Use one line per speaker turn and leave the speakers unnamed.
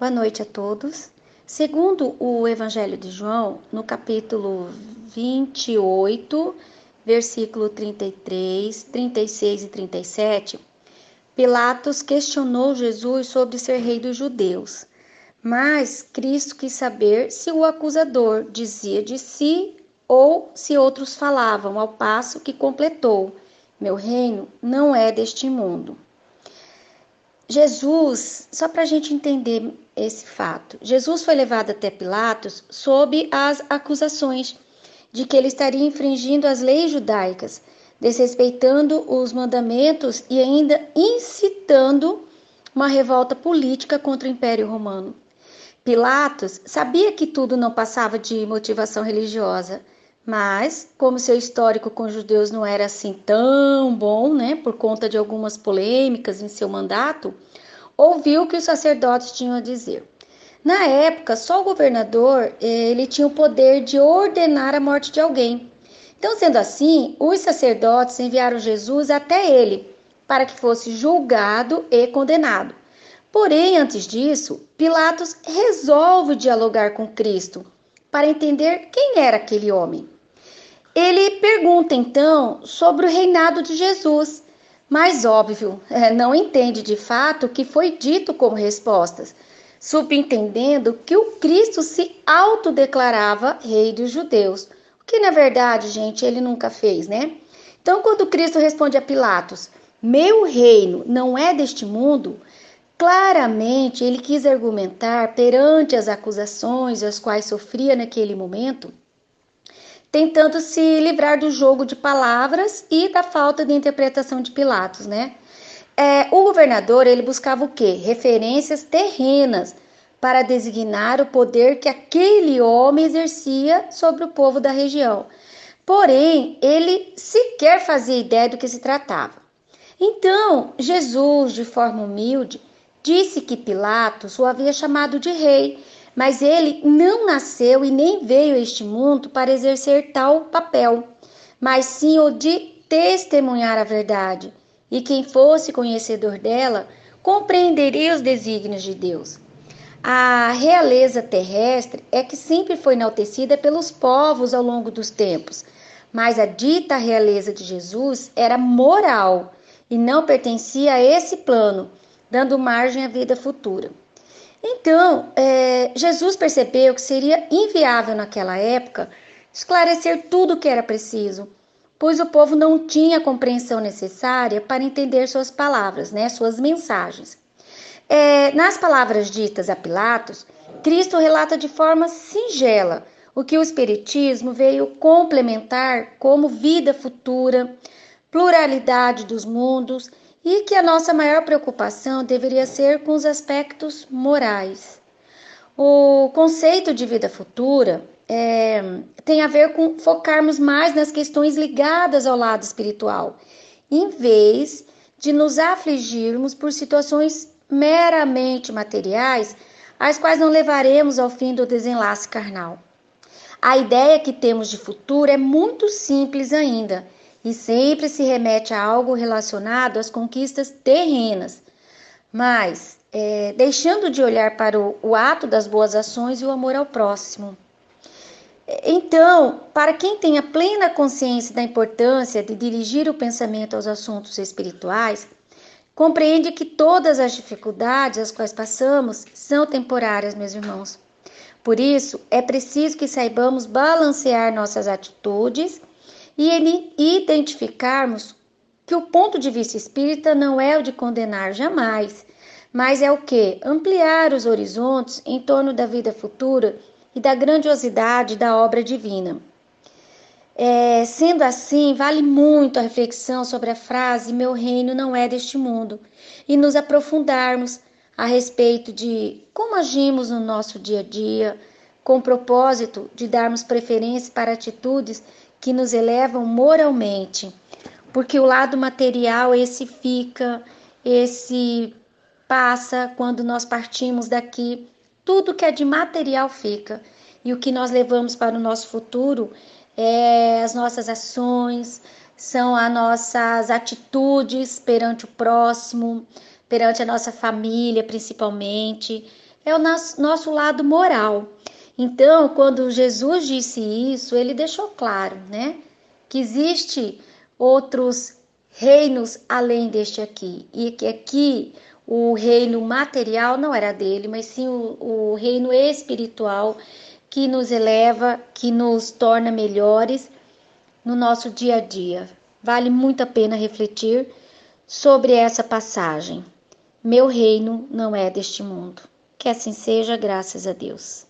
Boa noite a todos. Segundo o Evangelho de João, no capítulo 28, versículo 33, 36 e 37, Pilatos questionou Jesus sobre ser rei dos judeus. Mas Cristo quis saber se o acusador dizia de si ou se outros falavam, ao passo que completou: Meu reino não é deste mundo. Jesus, só para a gente entender esse fato, Jesus foi levado até Pilatos sob as acusações de que ele estaria infringindo as leis judaicas, desrespeitando os mandamentos e ainda incitando uma revolta política contra o Império Romano. Pilatos sabia que tudo não passava de motivação religiosa, mas, como seu histórico com judeus não era assim tão bom, né, por conta de algumas polêmicas em seu mandato, ouviu o que os sacerdotes tinham a dizer. Na época, só o governador ele tinha o poder de ordenar a morte de alguém. Então, sendo assim, os sacerdotes enviaram Jesus até ele para que fosse julgado e condenado. Porém, antes disso, Pilatos resolve dialogar com Cristo para entender quem era aquele homem. Ele pergunta então sobre o reinado de Jesus, mas óbvio, é, não entende de fato o que foi dito como respostas, subentendendo que o Cristo se autodeclarava rei dos judeus, o que na verdade, gente, ele nunca fez, né? Então, quando Cristo responde a Pilatos: Meu reino não é deste mundo, claramente ele quis argumentar perante as acusações as quais sofria naquele momento tentando se livrar do jogo de palavras e da falta de interpretação de Pilatos, né? É, o governador ele buscava o quê? Referências terrenas para designar o poder que aquele homem exercia sobre o povo da região. Porém, ele sequer fazia ideia do que se tratava. Então, Jesus, de forma humilde, disse que Pilatos o havia chamado de rei mas ele não nasceu e nem veio a este mundo para exercer tal papel, mas sim o de testemunhar a verdade. E quem fosse conhecedor dela compreenderia os desígnios de Deus. A realeza terrestre é que sempre foi enaltecida pelos povos ao longo dos tempos, mas a dita realeza de Jesus era moral e não pertencia a esse plano, dando margem à vida futura. Então, é, Jesus percebeu que seria inviável naquela época esclarecer tudo o que era preciso, pois o povo não tinha a compreensão necessária para entender suas palavras, né, suas mensagens. É, nas palavras ditas a Pilatos, Cristo relata de forma singela o que o Espiritismo veio complementar como vida futura, pluralidade dos mundos e que a nossa maior preocupação deveria ser com os aspectos morais. O conceito de vida futura é, tem a ver com focarmos mais nas questões ligadas ao lado espiritual, em vez de nos afligirmos por situações meramente materiais, as quais não levaremos ao fim do desenlace carnal. A ideia que temos de futuro é muito simples ainda e sempre se remete a algo relacionado às conquistas terrenas, mas é, deixando de olhar para o, o ato das boas ações e o amor ao próximo. Então, para quem tem a plena consciência da importância de dirigir o pensamento aos assuntos espirituais, compreende que todas as dificuldades as quais passamos são temporárias, meus irmãos. Por isso, é preciso que saibamos balancear nossas atitudes e identificarmos que o ponto de vista espírita não é o de condenar jamais, mas é o que? Ampliar os horizontes em torno da vida futura e da grandiosidade da obra divina. É, sendo assim, vale muito a reflexão sobre a frase Meu reino não é deste mundo e nos aprofundarmos a respeito de como agimos no nosso dia a dia, com o propósito de darmos preferência para atitudes que nos elevam moralmente, porque o lado material esse fica, esse passa quando nós partimos daqui, tudo que é de material fica. E o que nós levamos para o nosso futuro é as nossas ações, são as nossas atitudes perante o próximo, perante a nossa família, principalmente, é o nosso, nosso lado moral. Então, quando Jesus disse isso, ele deixou claro, né, que existe outros reinos além deste aqui e que aqui o reino material não era dele, mas sim o, o reino espiritual que nos eleva, que nos torna melhores no nosso dia a dia. Vale muito a pena refletir sobre essa passagem. Meu reino não é deste mundo. Que assim seja, graças a Deus.